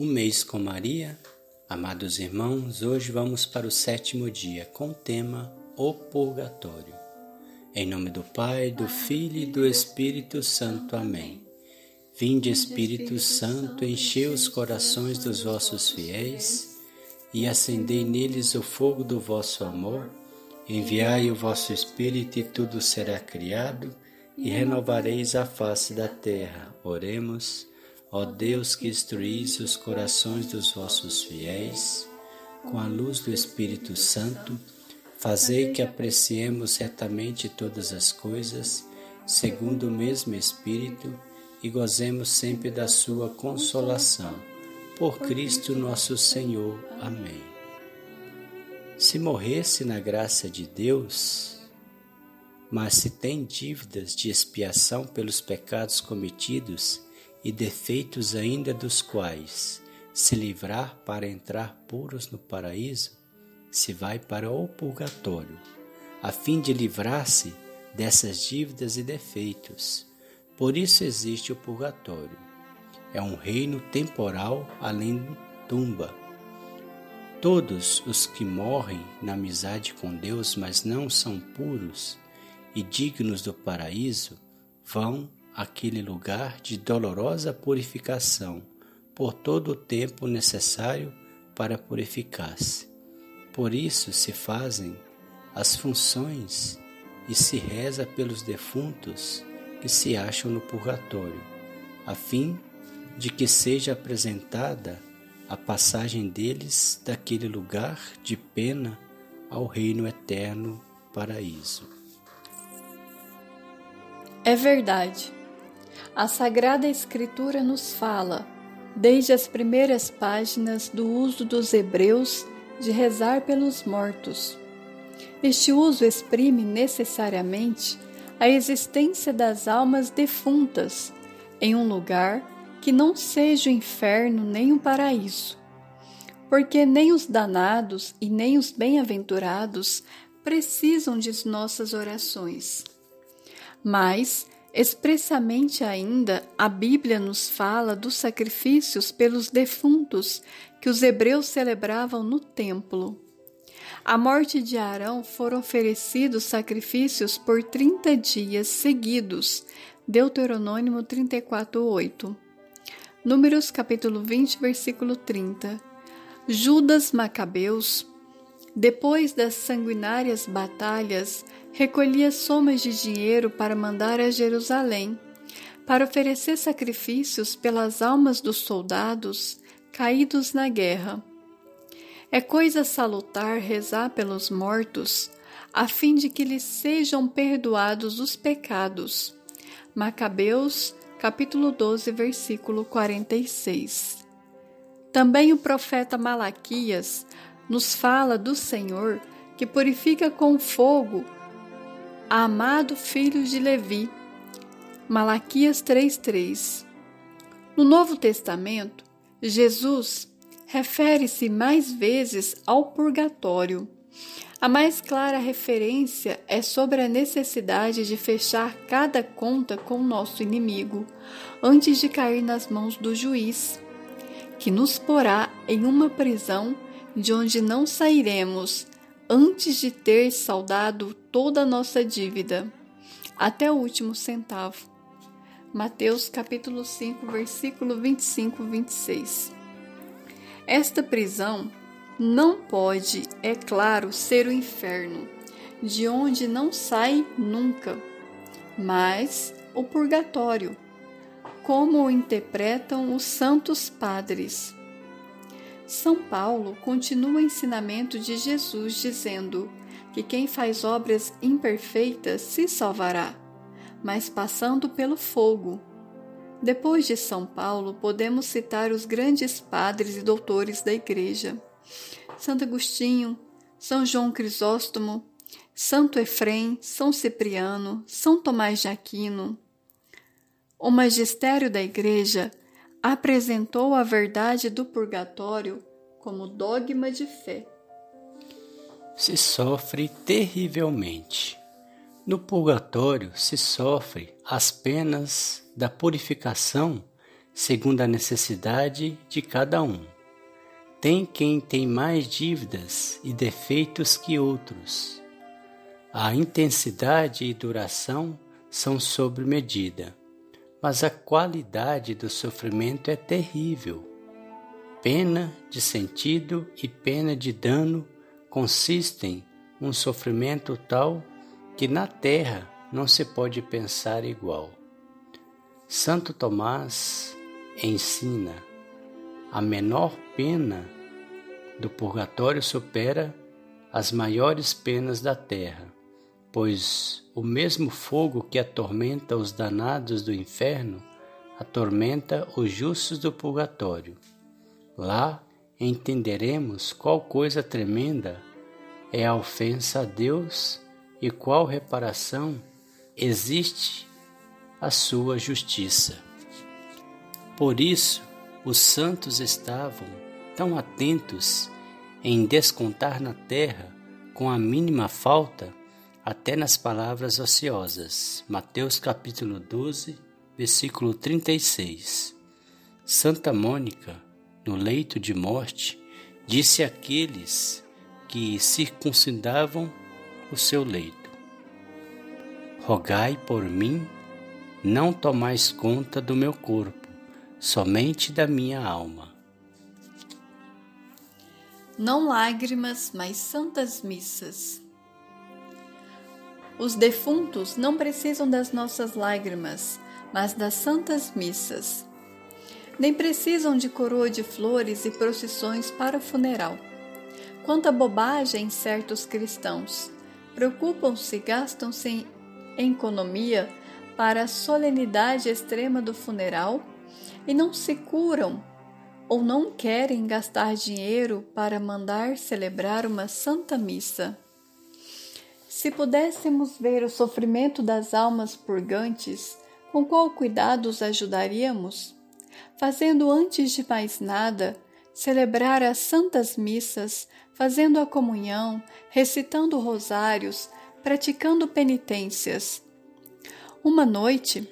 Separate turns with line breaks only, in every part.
Um mês com Maria. Amados irmãos, hoje vamos para o sétimo dia com o tema O Purgatório. Em nome do Pai, do Filho e do Espírito Santo. Amém. Vinde, Espírito Santo, enchei os corações dos vossos fiéis e acendei neles o fogo do vosso amor. Enviai o vosso Espírito e tudo será criado e renovareis a face da terra. Oremos. Ó Deus que instruís os corações dos vossos fiéis, com a luz do Espírito Santo, fazei que apreciemos retamente todas as coisas, segundo o mesmo Espírito, e gozemos sempre da sua consolação. Por Cristo nosso Senhor. Amém. Se morresse na graça de Deus, mas se tem dívidas de expiação pelos pecados cometidos, e defeitos ainda dos quais se livrar para entrar puros no paraíso, se vai para o purgatório, a fim de livrar-se dessas dívidas e defeitos. Por isso existe o purgatório. É um reino temporal além da tumba. Todos os que morrem na amizade com Deus, mas não são puros e dignos do paraíso, vão aquele lugar de dolorosa purificação por todo o tempo necessário para purificar-se. Por isso se fazem as funções e se reza pelos defuntos que se acham no purgatório, a fim de que seja apresentada a passagem deles daquele lugar de pena ao reino eterno paraíso.
É verdade. A Sagrada Escritura nos fala, desde as primeiras páginas, do uso dos hebreus de rezar pelos mortos. Este uso exprime necessariamente a existência das almas defuntas em um lugar que não seja o inferno nem o paraíso, porque nem os danados e nem os bem-aventurados precisam de nossas orações. Mas Expressamente ainda, a Bíblia nos fala dos sacrifícios pelos defuntos que os hebreus celebravam no templo. À morte de Arão foram oferecidos sacrifícios por 30 dias seguidos. Deuteronômio 34:8. Números capítulo 20, versículo 30. Judas Macabeus depois das sanguinárias batalhas, recolhia somas de dinheiro para mandar a Jerusalém, para oferecer sacrifícios pelas almas dos soldados caídos na guerra. É coisa salutar rezar pelos mortos, a fim de que lhes sejam perdoados os pecados. Macabeus, capítulo 12, versículo 46. Também o profeta Malaquias nos fala do Senhor que purifica com fogo amado filho de Levi. Malaquias 3:3. No Novo Testamento, Jesus refere-se mais vezes ao purgatório. A mais clara referência é sobre a necessidade de fechar cada conta com o nosso inimigo antes de cair nas mãos do juiz, que nos porá em uma prisão de onde não sairemos antes de ter saldado toda a nossa dívida, até o último centavo. Mateus capítulo 5, versículo 25 26. Esta prisão não pode, é claro, ser o inferno, de onde não sai nunca, mas o purgatório, como o interpretam os santos padres. São Paulo continua o ensinamento de Jesus dizendo que quem faz obras imperfeitas se salvará, mas passando pelo fogo. Depois de São Paulo, podemos citar os grandes padres e doutores da Igreja: Santo Agostinho, São João Crisóstomo, Santo Efrem, São Cipriano, São Tomás de Aquino. O magistério da Igreja apresentou a verdade do purgatório como dogma de fé.
Se sofre terrivelmente. No purgatório se sofre as penas da purificação segundo a necessidade de cada um. Tem quem tem mais dívidas e defeitos que outros. A intensidade e duração são sobre medida, mas a qualidade do sofrimento é terrível. Pena de sentido e pena de dano consistem um sofrimento tal que na terra não se pode pensar igual. Santo Tomás ensina: a menor pena do purgatório supera as maiores penas da terra, pois o mesmo fogo que atormenta os danados do inferno atormenta os justos do purgatório. Lá entenderemos qual coisa tremenda é a ofensa a Deus e qual reparação existe a sua justiça. Por isso, os santos estavam tão atentos em descontar na terra com a mínima falta até nas palavras ociosas. Mateus capítulo 12, versículo 36. Santa Mônica, no leito de morte, disse àqueles que circuncidavam o seu leito: Rogai por mim, não tomais conta do meu corpo, somente da minha alma.
Não lágrimas, mas santas missas. Os defuntos não precisam das nossas lágrimas, mas das santas missas. Nem precisam de coroa de flores e procissões para o funeral. Quanta bobagem certos cristãos! Preocupam-se, gastam-se em economia para a solenidade extrema do funeral e não se curam ou não querem gastar dinheiro para mandar celebrar uma santa missa. Se pudéssemos ver o sofrimento das almas purgantes, com qual cuidado os ajudaríamos? Fazendo antes de mais nada celebrar as santas missas, fazendo a comunhão, recitando rosários, praticando penitências. Uma noite,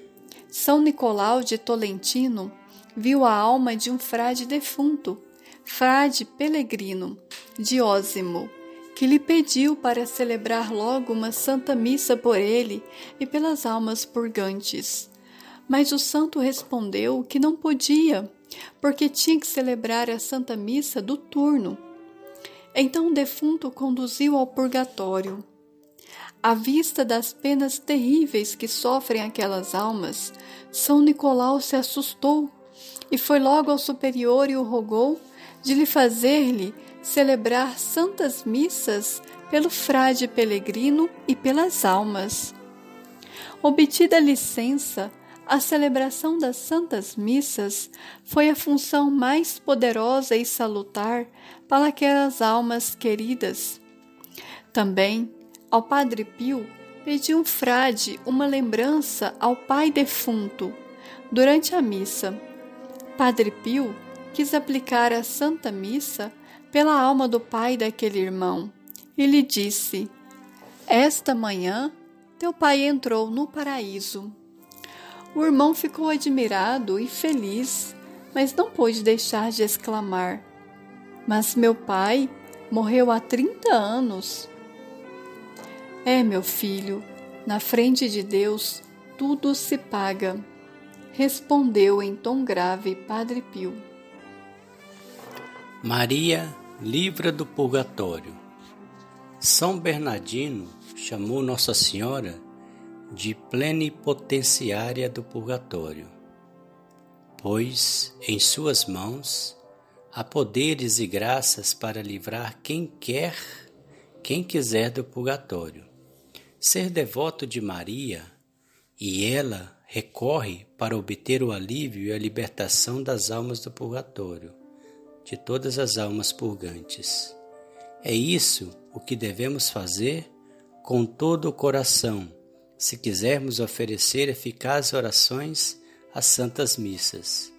São Nicolau de Tolentino viu a alma de um frade defunto, frade pelegrino, Diósimo, que lhe pediu para celebrar logo uma santa missa por ele e pelas almas purgantes. Mas o santo respondeu que não podia, porque tinha que celebrar a Santa Missa do turno. Então o defunto conduziu ao purgatório. À vista das penas terríveis que sofrem aquelas almas, São Nicolau se assustou e foi logo ao superior e o rogou de lhe fazer-lhe celebrar santas missas pelo frade peregrino e pelas almas. Obtida licença, a celebração das Santas Missas foi a função mais poderosa e salutar para aquelas almas queridas. Também, ao Padre Pio, pediu um frade uma lembrança ao pai defunto durante a missa. Padre Pio quis aplicar a Santa Missa pela alma do pai daquele irmão e lhe disse: Esta manhã teu pai entrou no paraíso. O irmão ficou admirado e feliz, mas não pôde deixar de exclamar: Mas meu pai morreu há 30 anos. É, meu filho, na frente de Deus tudo se paga, respondeu em tom grave Padre Pio.
Maria livra do purgatório. São Bernardino chamou Nossa Senhora de plenipotenciária do purgatório, pois em suas mãos há poderes e graças para livrar quem quer, quem quiser do purgatório. Ser devoto de Maria e ela recorre para obter o alívio e a libertação das almas do purgatório, de todas as almas purgantes. É isso o que devemos fazer com todo o coração se quisermos oferecer eficazes orações às santas missas.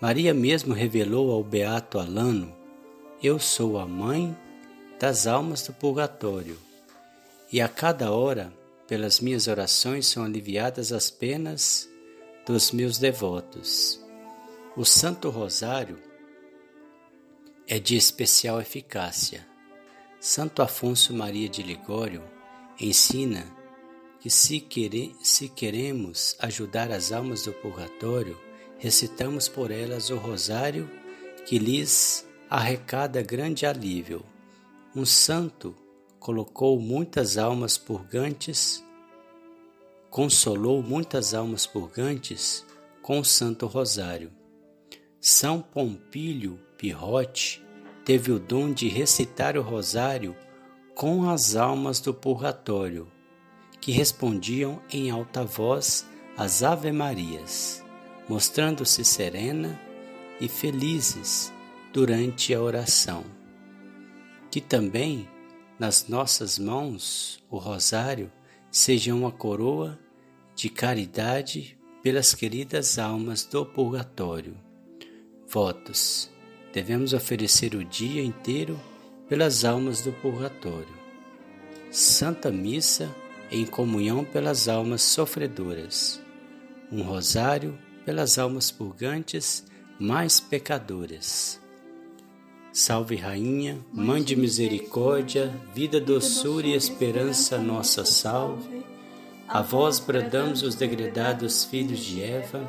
Maria mesmo revelou ao beato Alano: Eu sou a mãe das almas do purgatório, e a cada hora, pelas minhas orações, são aliviadas as penas dos meus devotos. O Santo Rosário é de especial eficácia. Santo Afonso Maria de Ligório ensina que se, quere, se queremos ajudar as almas do purgatório, recitamos por elas o rosário que lhes arrecada grande alívio. Um santo colocou muitas almas purgantes, consolou muitas almas purgantes com o Santo Rosário. São Pompílio Pirrote teve o dom de recitar o rosário com as almas do purgatório, que respondiam em alta voz as Ave-Marias, mostrando-se serena e felizes durante a oração. Que também nas nossas mãos o rosário seja uma coroa de caridade pelas queridas almas do purgatório. Votos. Devemos oferecer o dia inteiro pelas almas do purgatório. Santa Missa em comunhão pelas almas sofredoras. Um rosário pelas almas purgantes mais pecadoras. Salve Rainha, Mãe de misericórdia, vida, doçura e esperança, nossa salve. A vós bradamos os degredados filhos de Eva,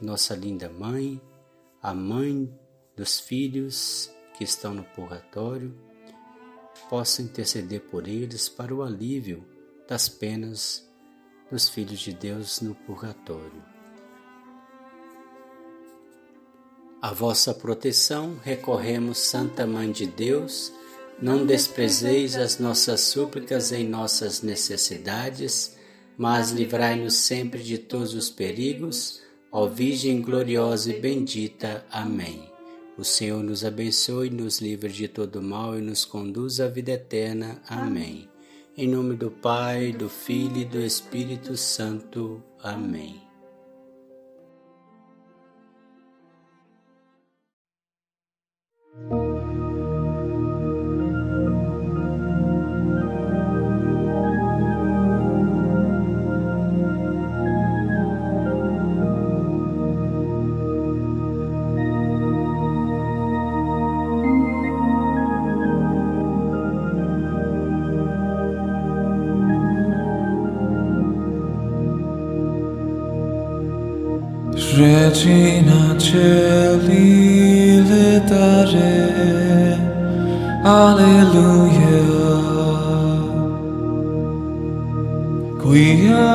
Que nossa linda Mãe, a Mãe dos filhos que estão no purgatório, possa interceder por eles para o alívio das penas dos filhos de Deus no purgatório. A vossa proteção recorremos, Santa Mãe de Deus, não desprezeis as nossas súplicas em nossas necessidades, mas livrai-nos sempre de todos os perigos, ó Virgem gloriosa e bendita. Amém. O Senhor nos abençoe, nos livre de todo mal e nos conduz à vida eterna. Amém. Em nome do Pai, do Filho e do Espírito Santo. Amém. Regina Alleluia. Quia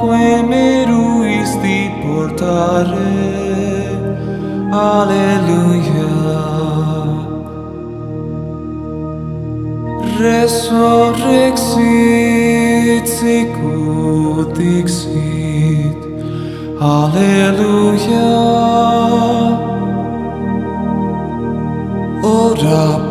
que meruisti portare. Alleluia. Resurrexit sicut dixit. Alleluia. Ora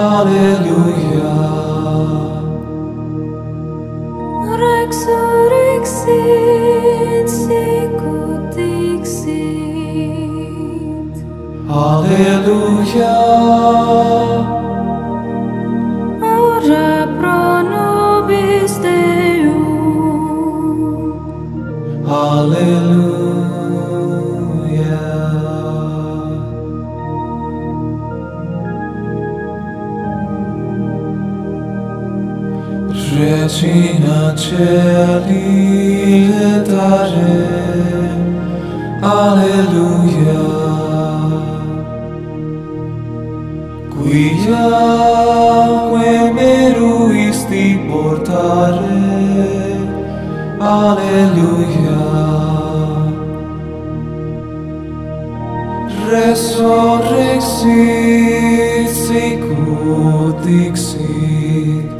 Hallelujah.
vicina celi letare alleluia quiaque meruisti portare alleluia resurrexit sicut dixit